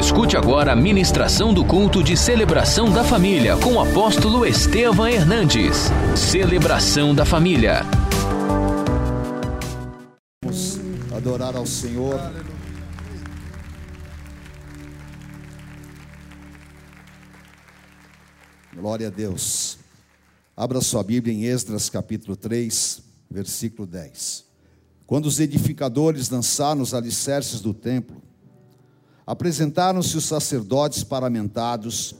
Escute agora a ministração do culto de celebração da família com o apóstolo Estevam Hernandes. Celebração da família. Vamos adorar ao Senhor. Glória a Deus. Abra sua Bíblia em Esdras capítulo 3, versículo 10. Quando os edificadores dançaram os alicerces do templo, apresentaram-se os sacerdotes paramentados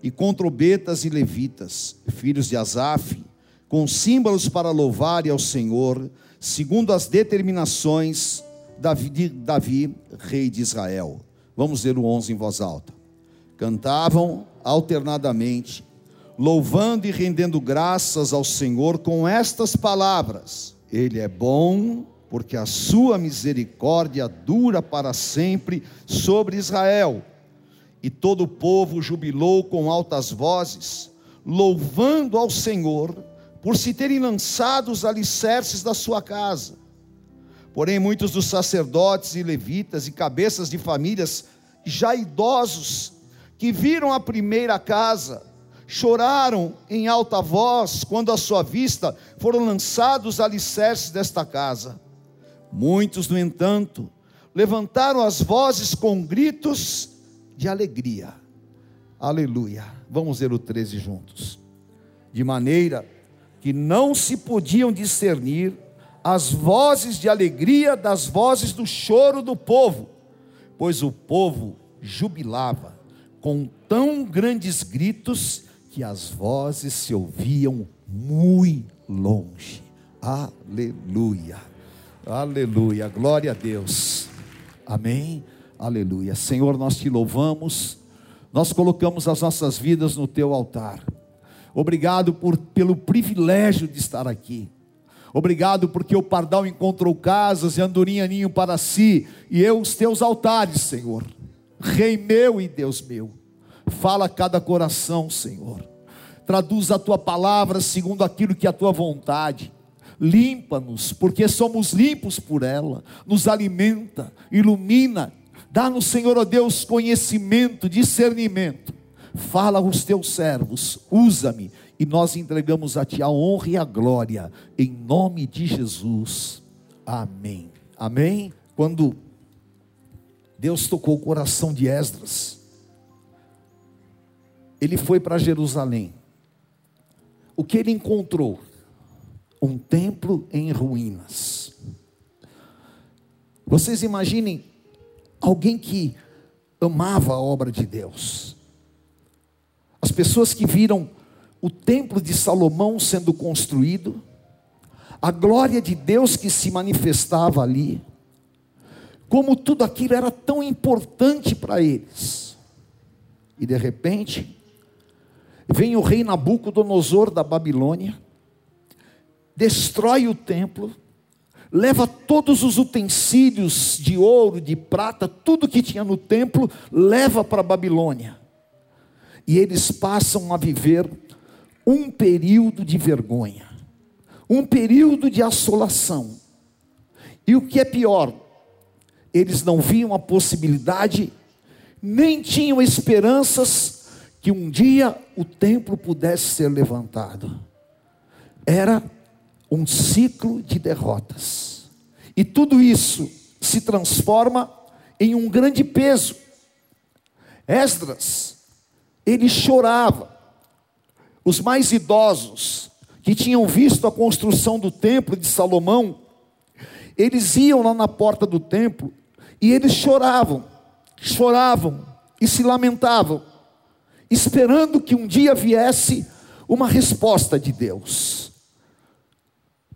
e com trombetas e levitas, filhos de Asaf, com símbolos para louvar ao Senhor, segundo as determinações de Davi, rei de Israel. Vamos ler o 11 em voz alta. Cantavam alternadamente, louvando e rendendo graças ao Senhor com estas palavras: Ele é bom, porque a sua misericórdia dura para sempre sobre Israel. E todo o povo jubilou com altas vozes, louvando ao Senhor por se terem lançado os alicerces da sua casa. Porém, muitos dos sacerdotes e levitas e cabeças de famílias já idosos que viram a primeira casa, choraram em alta voz quando à sua vista foram lançados os alicerces desta casa. Muitos, no entanto, levantaram as vozes com gritos de alegria. Aleluia. Vamos ler o 13 juntos. De maneira que não se podiam discernir as vozes de alegria das vozes do choro do povo, pois o povo jubilava com tão grandes gritos que as vozes se ouviam muito longe. Aleluia, aleluia, glória a Deus, amém, aleluia. Senhor, nós te louvamos, nós colocamos as nossas vidas no teu altar. Obrigado por, pelo privilégio de estar aqui. Obrigado porque o pardal encontrou casas e andorinha ninho para si, e eu os teus altares, Senhor. Rei meu e Deus meu, fala a cada coração, Senhor. Traduz a tua palavra segundo aquilo que é a tua vontade. Limpa-nos, porque somos limpos por ela. Nos alimenta, ilumina. Dá-nos, Senhor, ó Deus, conhecimento, discernimento. Fala aos teus servos, usa-me, e nós entregamos a ti a honra e a glória, em nome de Jesus. Amém. Amém. Quando Deus tocou o coração de Esdras. Ele foi para Jerusalém. O que ele encontrou? Um templo em ruínas. Vocês imaginem alguém que amava a obra de Deus. As pessoas que viram o templo de Salomão sendo construído, a glória de Deus que se manifestava ali como tudo aquilo era tão importante para eles. E de repente, vem o rei Nabucodonosor da Babilônia, destrói o templo, leva todos os utensílios de ouro, de prata, tudo que tinha no templo, leva para a Babilônia. E eles passam a viver um período de vergonha, um período de assolação. E o que é pior, eles não viam a possibilidade, nem tinham esperanças que um dia o templo pudesse ser levantado. Era um ciclo de derrotas. E tudo isso se transforma em um grande peso. Esdras, ele chorava. Os mais idosos, que tinham visto a construção do templo de Salomão, eles iam lá na porta do templo e eles choravam, choravam e se lamentavam, esperando que um dia viesse uma resposta de Deus.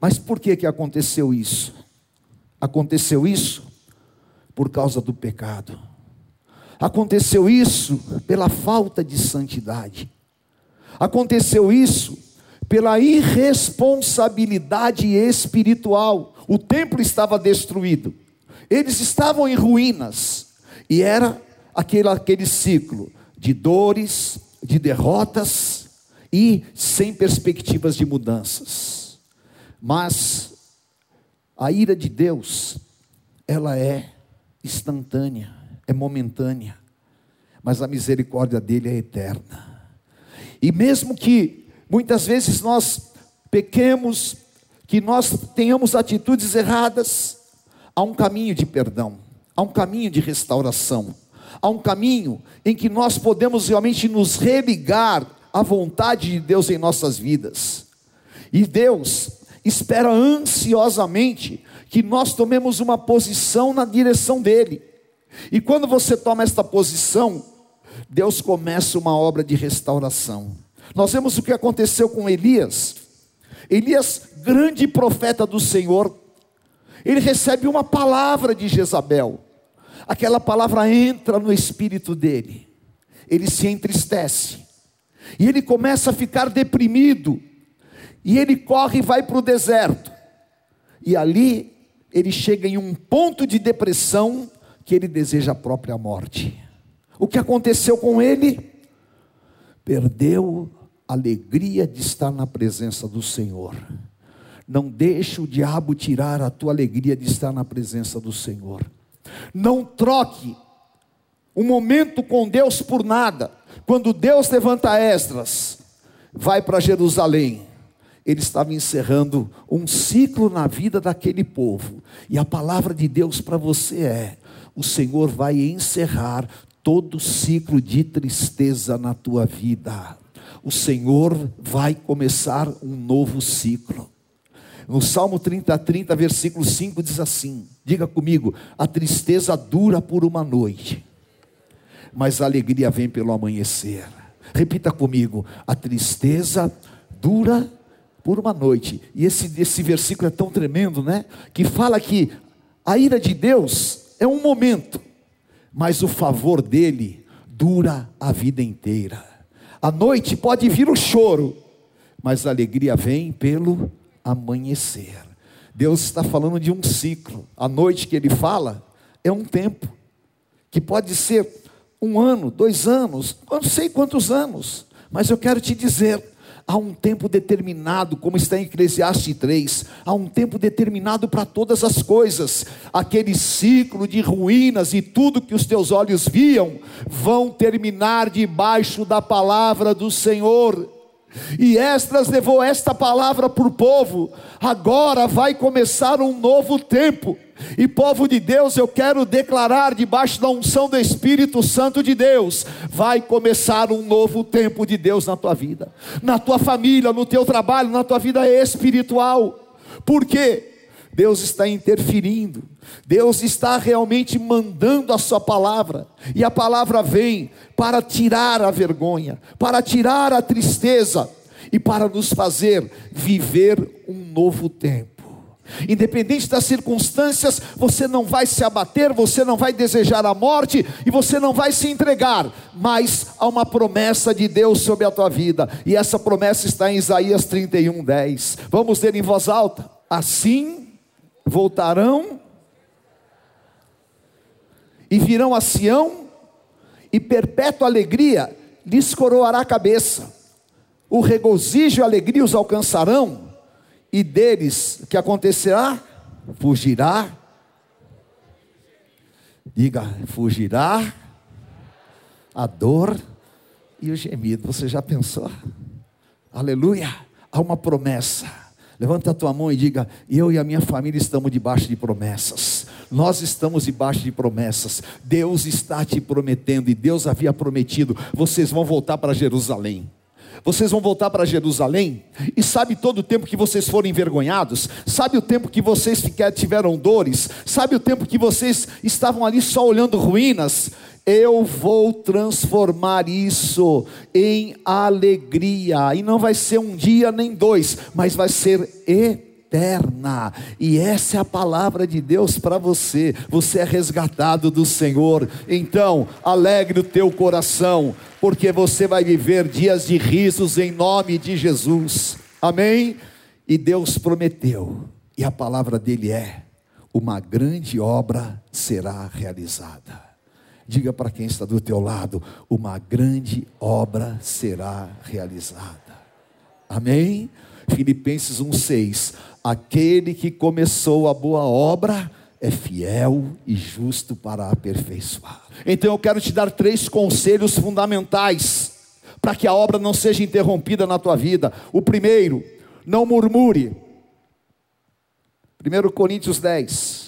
Mas por que que aconteceu isso? Aconteceu isso por causa do pecado. Aconteceu isso pela falta de santidade. Aconteceu isso pela irresponsabilidade espiritual. O templo estava destruído. Eles estavam em ruínas, e era aquele, aquele ciclo de dores, de derrotas e sem perspectivas de mudanças. Mas a ira de Deus, ela é instantânea, é momentânea. mas a misericórdia dele é eterna. E mesmo que muitas vezes nós pequemos, que nós tenhamos atitudes erradas, há um caminho de perdão, há um caminho de restauração, há um caminho em que nós podemos realmente nos religar à vontade de Deus em nossas vidas. E Deus espera ansiosamente que nós tomemos uma posição na direção dele. E quando você toma esta posição, Deus começa uma obra de restauração. Nós vemos o que aconteceu com Elias. Elias, grande profeta do Senhor, ele recebe uma palavra de Jezabel. Aquela palavra entra no espírito dele. Ele se entristece. E ele começa a ficar deprimido. E ele corre e vai para o deserto. E ali ele chega em um ponto de depressão que ele deseja a própria morte. O que aconteceu com ele? Perdeu a alegria de estar na presença do Senhor. Não deixe o diabo tirar a tua alegria de estar na presença do Senhor. Não troque um momento com Deus por nada. Quando Deus levanta Esdras, vai para Jerusalém, ele estava encerrando um ciclo na vida daquele povo. E a palavra de Deus para você é: o Senhor vai encerrar todo ciclo de tristeza na tua vida. O Senhor vai começar um novo ciclo. No Salmo 30, 30, versículo 5 diz assim: Diga comigo, a tristeza dura por uma noite, mas a alegria vem pelo amanhecer. Repita comigo, a tristeza dura por uma noite. E esse, esse versículo é tão tremendo, né? Que fala que a ira de Deus é um momento, mas o favor dele dura a vida inteira. A noite pode vir o choro, mas a alegria vem pelo amanhecer. Deus está falando de um ciclo. A noite que ele fala é um tempo, que pode ser um ano, dois anos, não sei quantos anos, mas eu quero te dizer Há um tempo determinado, como está em Eclesiastes 3, há um tempo determinado para todas as coisas. Aquele ciclo de ruínas e tudo que os teus olhos viam vão terminar debaixo da palavra do Senhor. E Esdras levou esta palavra para o povo. Agora vai começar um novo tempo. E povo de Deus, eu quero declarar debaixo da unção do Espírito Santo de Deus, vai começar um novo tempo de Deus na tua vida, na tua família, no teu trabalho, na tua vida espiritual. Por quê? Deus está interferindo, Deus está realmente mandando a sua palavra, e a palavra vem para tirar a vergonha, para tirar a tristeza e para nos fazer viver um novo tempo. Independente das circunstâncias, você não vai se abater, você não vai desejar a morte e você não vai se entregar, mas há uma promessa de Deus sobre a tua vida, e essa promessa está em Isaías 31, 10. Vamos ler em voz alta: Assim voltarão e virão a Sião, e perpétua alegria lhes coroará a cabeça, o regozijo e a alegria os alcançarão e deles, que acontecerá? Fugirá. Diga, fugirá a dor e o gemido. Você já pensou? Aleluia! Há uma promessa. Levanta a tua mão e diga: Eu e a minha família estamos debaixo de promessas. Nós estamos debaixo de promessas. Deus está te prometendo e Deus havia prometido: vocês vão voltar para Jerusalém. Vocês vão voltar para Jerusalém e sabe todo o tempo que vocês foram envergonhados, sabe o tempo que vocês tiveram dores, sabe o tempo que vocês estavam ali só olhando ruínas. Eu vou transformar isso em alegria, e não vai ser um dia nem dois, mas vai ser eterna. E essa é a palavra de Deus para você. Você é resgatado do Senhor. Então, alegre o teu coração, porque você vai viver dias de risos em nome de Jesus. Amém? E Deus prometeu, e a palavra dele é: uma grande obra será realizada. Diga para quem está do teu lado: uma grande obra será realizada. Amém? Filipenses 1,6: Aquele que começou a boa obra é fiel e justo para aperfeiçoar. Então eu quero te dar três conselhos fundamentais para que a obra não seja interrompida na tua vida. O primeiro, não murmure. 1 Coríntios 10.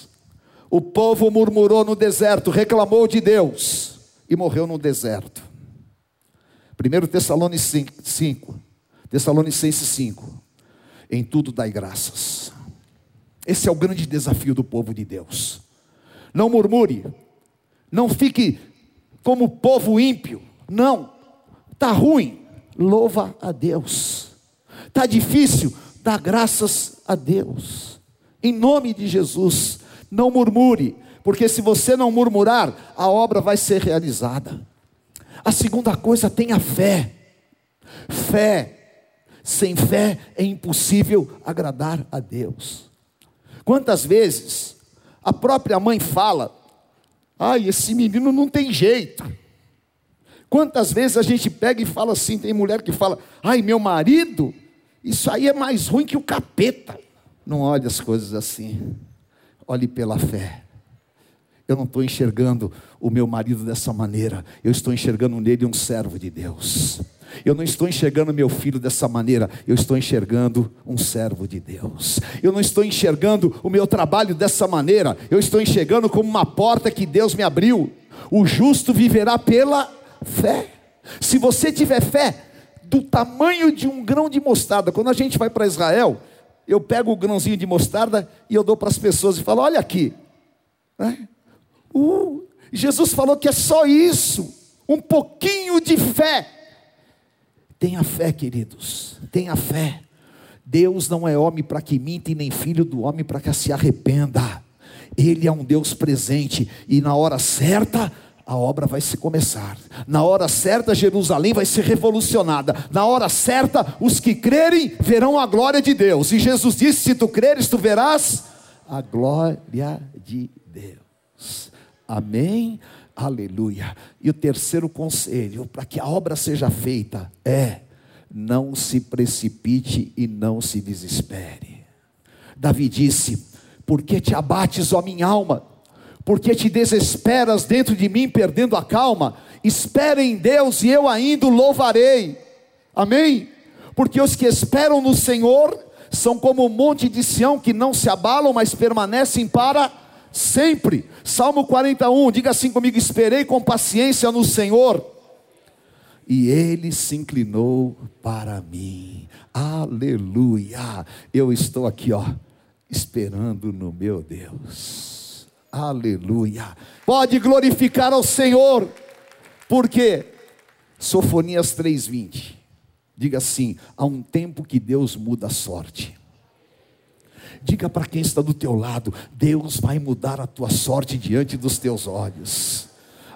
O povo murmurou no deserto, reclamou de Deus e morreu no deserto. 1 Tessalonicenses 5. Tessalonicenses 5. Em tudo dai graças. Esse é o grande desafio do povo de Deus. Não murmure, não fique como povo ímpio. Não, está ruim, louva a Deus. Está difícil, dá graças a Deus. Em nome de Jesus, não murmure, porque se você não murmurar, a obra vai ser realizada. A segunda coisa, tenha fé. Fé. Sem fé é impossível agradar a Deus. Quantas vezes a própria mãe fala: ai, esse menino não tem jeito. Quantas vezes a gente pega e fala assim: tem mulher que fala, ai, meu marido, isso aí é mais ruim que o capeta. Não olhe as coisas assim, olhe pela fé. Eu não estou enxergando o meu marido dessa maneira, eu estou enxergando nele um servo de Deus. Eu não estou enxergando meu filho dessa maneira, eu estou enxergando um servo de Deus. Eu não estou enxergando o meu trabalho dessa maneira, eu estou enxergando como uma porta que Deus me abriu. O justo viverá pela fé. Se você tiver fé do tamanho de um grão de mostarda, quando a gente vai para Israel, eu pego o grãozinho de mostarda e eu dou para as pessoas e falo: olha aqui. Né? Uh, Jesus falou que é só isso, um pouquinho de fé Tenha fé, queridos, tenha fé. Deus não é homem para que minta e nem filho do homem para que se arrependa. Ele é um Deus presente e na hora certa a obra vai se começar. Na hora certa Jerusalém vai ser revolucionada. Na hora certa os que crerem verão a glória de Deus. E Jesus disse: se tu creres, tu verás a glória de Deus. Amém. Aleluia. E o terceiro conselho, para que a obra seja feita, é: não se precipite e não se desespere. Davi disse: Por que te abates, ó minha alma? Por que te desesperas dentro de mim, perdendo a calma? Espere em Deus e eu ainda o louvarei. Amém? Porque os que esperam no Senhor são como o monte de Sião que não se abalam, mas permanecem para sempre. Salmo 41, diga assim comigo: esperei com paciência no Senhor, e ele se inclinou para mim. Aleluia. Eu estou aqui, ó, esperando no meu Deus. Aleluia. Pode glorificar ao Senhor, porque Sofonias 3:20. Diga assim: há um tempo que Deus muda a sorte. Diga para quem está do teu lado: Deus vai mudar a tua sorte diante dos teus olhos.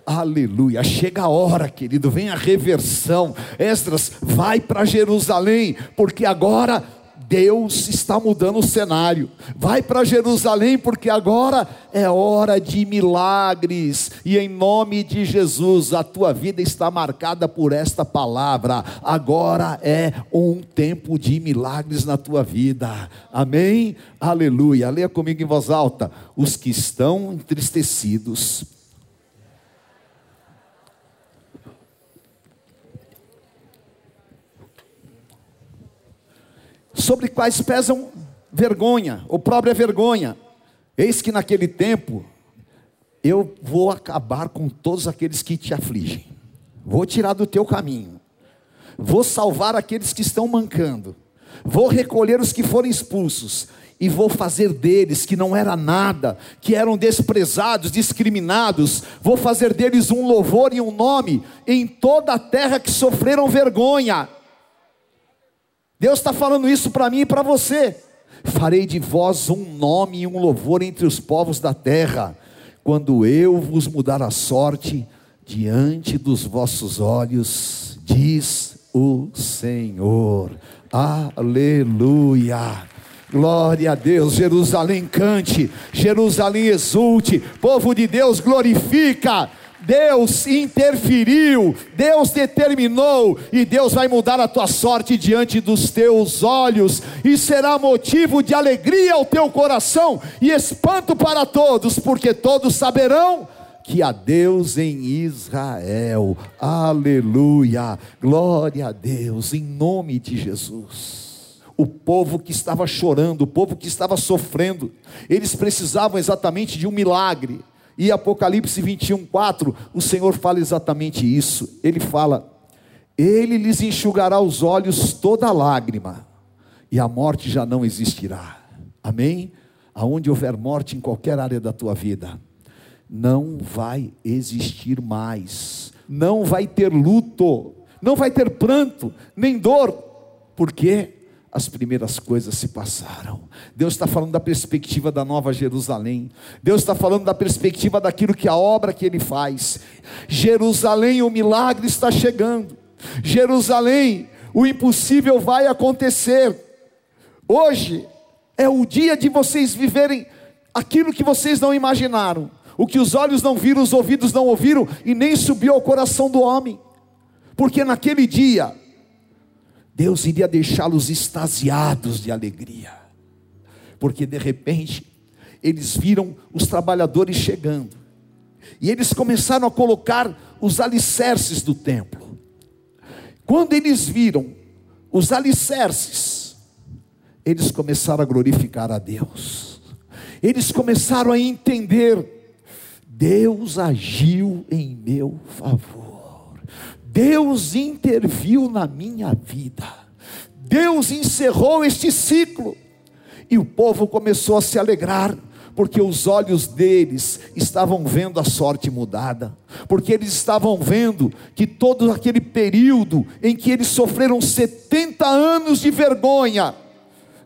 Aleluia. Chega a hora, querido, vem a reversão. Esdras, vai para Jerusalém, porque agora Deus está mudando o cenário. Vai para Jerusalém, porque agora é hora de milagres, e em nome de Jesus, a tua vida está marcada por esta palavra. Agora é um tempo de milagres na tua vida. Amém? Aleluia. Leia comigo em voz alta. Os que estão entristecidos, sobre quais pesam vergonha, ou própria vergonha. Eis que naquele tempo eu vou acabar com todos aqueles que te afligem, vou tirar do teu caminho, vou salvar aqueles que estão mancando, vou recolher os que foram expulsos, e vou fazer deles que não era nada, que eram desprezados, discriminados, vou fazer deles um louvor e um nome em toda a terra que sofreram vergonha. Deus está falando isso para mim e para você. Farei de vós um nome e um louvor entre os povos da terra, quando eu vos mudar a sorte diante dos vossos olhos, diz o Senhor. Aleluia. Glória a Deus, Jerusalém cante, Jerusalém exulte, povo de Deus glorifica, Deus interferiu, Deus determinou, e Deus vai mudar a tua sorte diante dos teus olhos, e será motivo de alegria ao teu coração e espanto para todos, porque todos saberão que há Deus em Israel. Aleluia! Glória a Deus, em nome de Jesus. O povo que estava chorando, o povo que estava sofrendo, eles precisavam exatamente de um milagre. E Apocalipse 21, 4, o Senhor fala exatamente isso. Ele fala: Ele lhes enxugará os olhos toda lágrima, e a morte já não existirá. Amém? Aonde houver morte em qualquer área da tua vida, não vai existir mais, não vai ter luto, não vai ter pranto, nem dor, porque as primeiras coisas se passaram. Deus está falando da perspectiva da nova Jerusalém. Deus está falando da perspectiva daquilo que a obra que Ele faz. Jerusalém, o milagre está chegando. Jerusalém, o impossível vai acontecer. Hoje é o dia de vocês viverem aquilo que vocês não imaginaram. O que os olhos não viram, os ouvidos não ouviram e nem subiu ao coração do homem. Porque naquele dia, Deus iria deixá-los extasiados de alegria. Porque de repente, eles viram os trabalhadores chegando. E eles começaram a colocar os alicerces do templo. Quando eles viram os alicerces, eles começaram a glorificar a Deus. Eles começaram a entender Deus agiu em meu favor. Deus interviu na minha vida. Deus encerrou este ciclo. E o povo começou a se alegrar, porque os olhos deles estavam vendo a sorte mudada, porque eles estavam vendo que todo aquele período em que eles sofreram 70 anos de vergonha,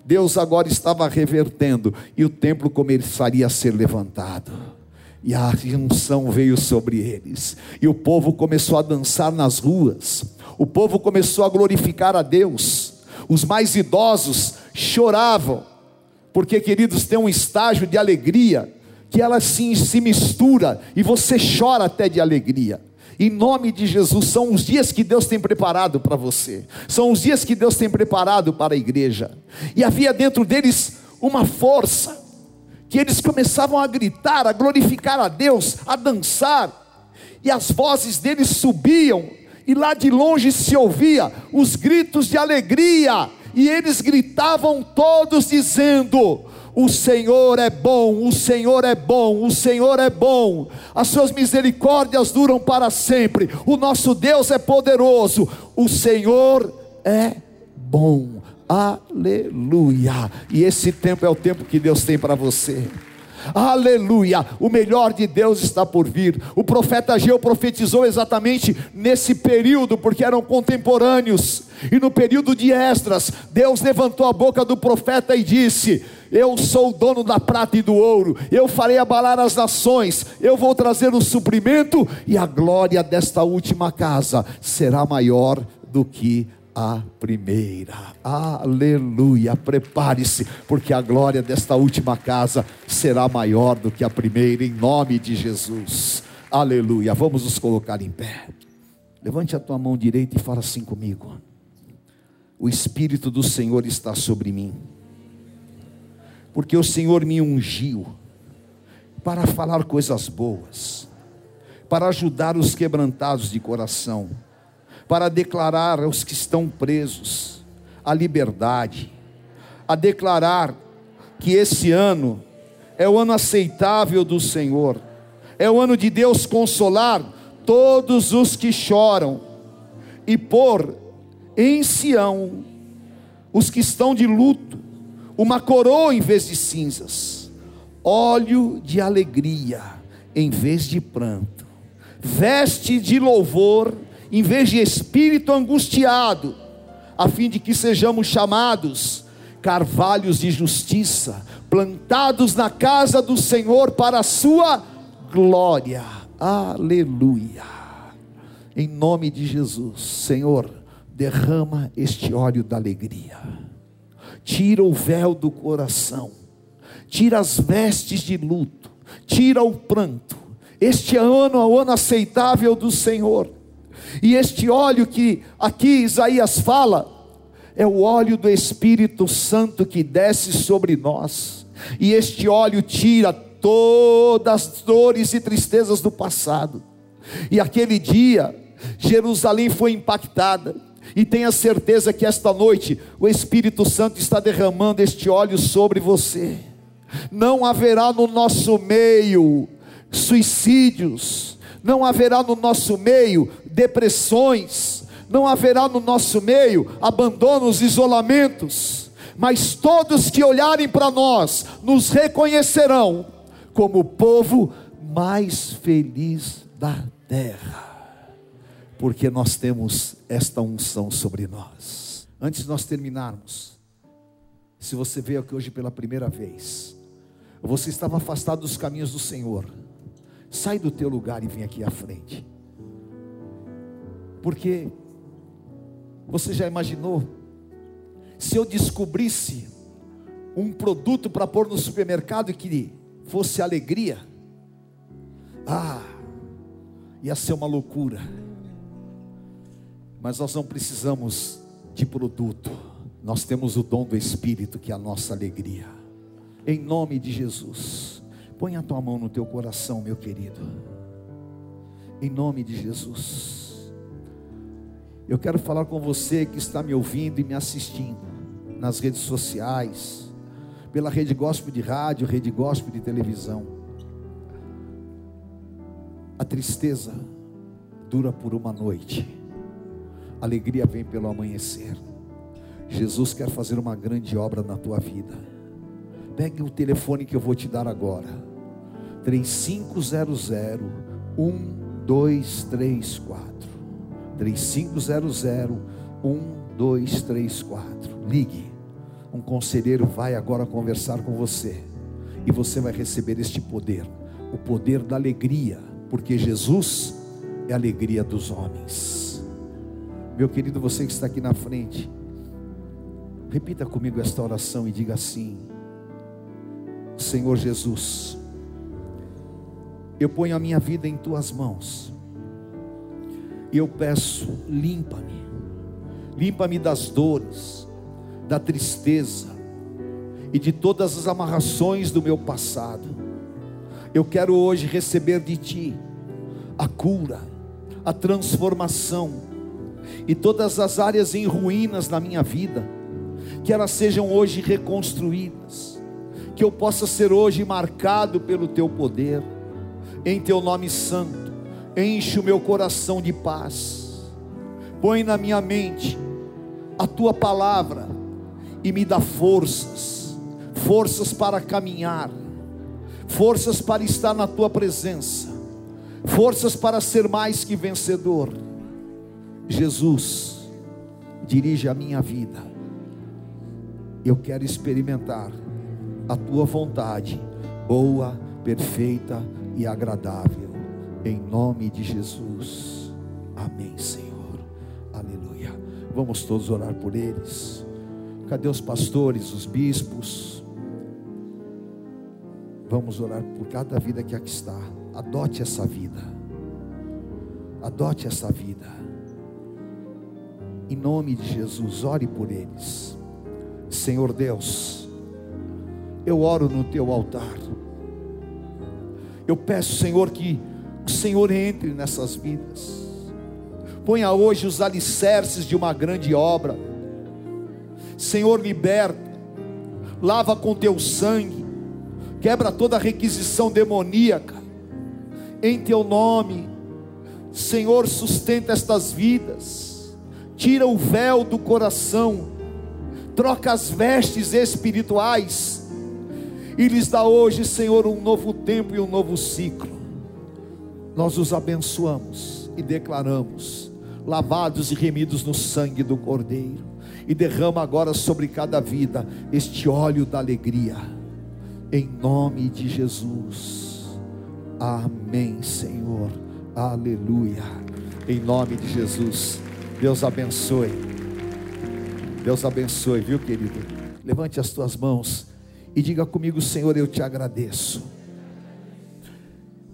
Deus agora estava revertendo e o templo começaria a ser levantado e a unção veio sobre eles, e o povo começou a dançar nas ruas, o povo começou a glorificar a Deus, os mais idosos choravam, porque, queridos, tem um estágio de alegria que ela sim se mistura e você chora até de alegria. Em nome de Jesus, são os dias que Deus tem preparado para você, são os dias que Deus tem preparado para a igreja, e havia dentro deles uma força, que eles começavam a gritar, a glorificar a Deus, a dançar, e as vozes deles subiam, e lá de longe se ouvia os gritos de alegria, e eles gritavam todos dizendo: o Senhor é bom, o Senhor é bom, o Senhor é bom, as suas misericórdias duram para sempre, o nosso Deus é poderoso, o Senhor é bom. Aleluia. E esse tempo é o tempo que Deus tem para você. Aleluia, o melhor de Deus está por vir. O profeta Ageu profetizou exatamente nesse período, porque eram contemporâneos. E no período de Esdras, Deus levantou a boca do profeta e disse: Eu sou o dono da prata e do ouro, eu farei abalar as nações, eu vou trazer o suprimento, e a glória desta última casa será maior do que a primeira. Aleluia. Prepare-se, porque a glória desta última casa será maior do que a primeira, em nome de Jesus. Aleluia. Vamos nos colocar em pé. Levante a tua mão direita e fala assim comigo. O Espírito do Senhor está sobre mim, porque o Senhor me ungiu para falar coisas boas, para ajudar os quebrantados de coração para declarar aos que estão presos a liberdade, a declarar que esse ano é o ano aceitável do Senhor, é o ano de Deus consolar todos os que choram e pôr em Sião os que estão de luto, uma coroa em vez de cinzas, óleo de alegria em vez de pranto, veste de louvor em vez de espírito angustiado, a fim de que sejamos chamados carvalhos de justiça, plantados na casa do Senhor para a sua glória. Aleluia. Em nome de Jesus, Senhor, derrama este óleo da alegria. Tira o véu do coração. Tira as vestes de luto. Tira o pranto Este ano é o ano aceitável do Senhor. E este óleo que aqui Isaías fala, é o óleo do Espírito Santo que desce sobre nós. E este óleo tira todas as dores e tristezas do passado. E aquele dia, Jerusalém foi impactada. E tenha certeza que esta noite o Espírito Santo está derramando este óleo sobre você. Não haverá no nosso meio suicídios, não haverá no nosso meio depressões, não haverá no nosso meio abandonos, isolamentos, mas todos que olharem para nós nos reconhecerão como o povo mais feliz da terra, porque nós temos esta unção sobre nós. Antes de nós terminarmos, se você veio aqui hoje pela primeira vez, você estava afastado dos caminhos do Senhor, sai do teu lugar e vem aqui à frente. Porque você já imaginou se eu descobrisse um produto para pôr no supermercado que fosse alegria? Ah, ia ser uma loucura. Mas nós não precisamos de produto. Nós temos o dom do Espírito que é a nossa alegria. Em nome de Jesus. Põe a tua mão no teu coração, meu querido. Em nome de Jesus. Eu quero falar com você que está me ouvindo e me assistindo nas redes sociais, pela rede gospel de rádio, rede gospel de televisão. A tristeza dura por uma noite, a alegria vem pelo amanhecer. Jesus quer fazer uma grande obra na tua vida. Pegue o telefone que eu vou te dar agora. 3500 1234 3500 1234. Ligue. Um conselheiro vai agora conversar com você. E você vai receber este poder o poder da alegria, porque Jesus é a alegria dos homens. Meu querido, você que está aqui na frente, repita comigo esta oração e diga assim: Senhor Jesus, eu ponho a minha vida em tuas mãos e eu peço, limpa-me, limpa-me das dores, da tristeza e de todas as amarrações do meu passado. Eu quero hoje receber de Ti a cura, a transformação e todas as áreas em ruínas na minha vida, que elas sejam hoje reconstruídas, que eu possa ser hoje marcado pelo Teu poder, em Teu nome santo enche o meu coração de paz, põe na minha mente a tua palavra e me dá forças, forças para caminhar, forças para estar na tua presença, forças para ser mais que vencedor. Jesus, dirige a minha vida, eu quero experimentar a tua vontade, boa, perfeita e agradável em nome de Jesus. Amém, Senhor. Aleluia. Vamos todos orar por eles. Cadê os pastores, os bispos? Vamos orar por cada vida que aqui está. Adote essa vida. Adote essa vida. Em nome de Jesus, ore por eles. Senhor Deus, eu oro no teu altar. Eu peço, Senhor, que o Senhor entre nessas vidas. Ponha hoje os alicerces de uma grande obra. Senhor, liberta, lava com teu sangue, quebra toda requisição demoníaca, em teu nome, Senhor, sustenta estas vidas, tira o véu do coração, troca as vestes espirituais, e lhes dá hoje, Senhor, um novo tempo e um novo ciclo nós os abençoamos e declaramos, lavados e remidos no sangue do Cordeiro, e derrama agora sobre cada vida este óleo da alegria, em nome de Jesus. Amém, Senhor. Aleluia. Em nome de Jesus. Deus abençoe. Deus abençoe, viu, querido? Levante as tuas mãos e diga comigo, Senhor, eu te agradeço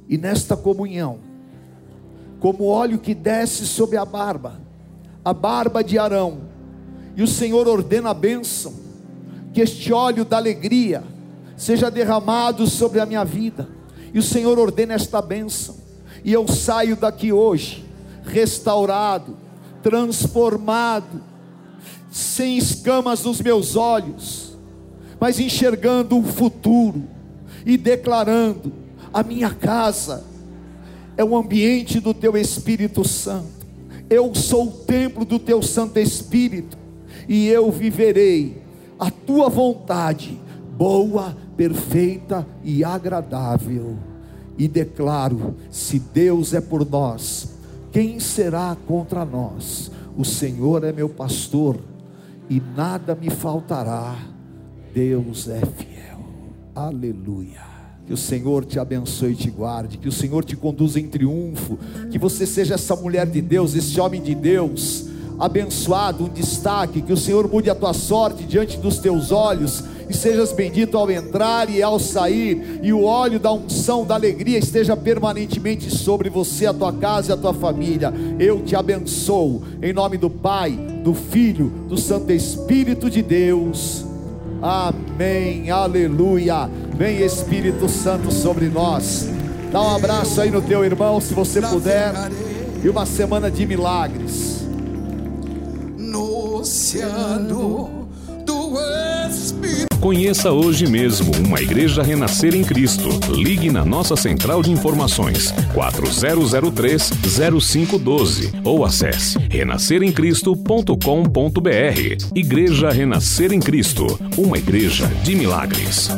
E nesta comunhão, como óleo que desce sobre a barba, a barba de Arão, e o Senhor ordena a bênção, que este óleo da alegria seja derramado sobre a minha vida, e o Senhor ordena esta bênção, e eu saio daqui hoje, restaurado, transformado, sem escamas nos meus olhos, mas enxergando o futuro e declarando: a minha casa é o ambiente do teu Espírito Santo. Eu sou o templo do teu Santo Espírito e eu viverei a tua vontade, boa, perfeita e agradável. E declaro: se Deus é por nós, quem será contra nós? O Senhor é meu pastor e nada me faltará. Deus é fiel. Aleluia. Que o Senhor te abençoe e te guarde, que o Senhor te conduza em triunfo, que você seja essa mulher de Deus, esse homem de Deus, abençoado, um destaque, que o Senhor mude a tua sorte diante dos teus olhos, e sejas bendito ao entrar e ao sair, e o óleo da unção, da alegria esteja permanentemente sobre você, a tua casa e a tua família. Eu te abençoo, em nome do Pai, do Filho, do Santo Espírito de Deus. Amém, aleluia. Vem Espírito Santo sobre nós. Dá um abraço aí no teu irmão, se você puder. E uma semana de milagres. No oceano do Espírito. Conheça hoje mesmo uma igreja renascer em Cristo. Ligue na nossa central de informações 4003-0512 ou acesse renasceremcristo.com.br. Igreja Renascer em Cristo, uma igreja de milagres.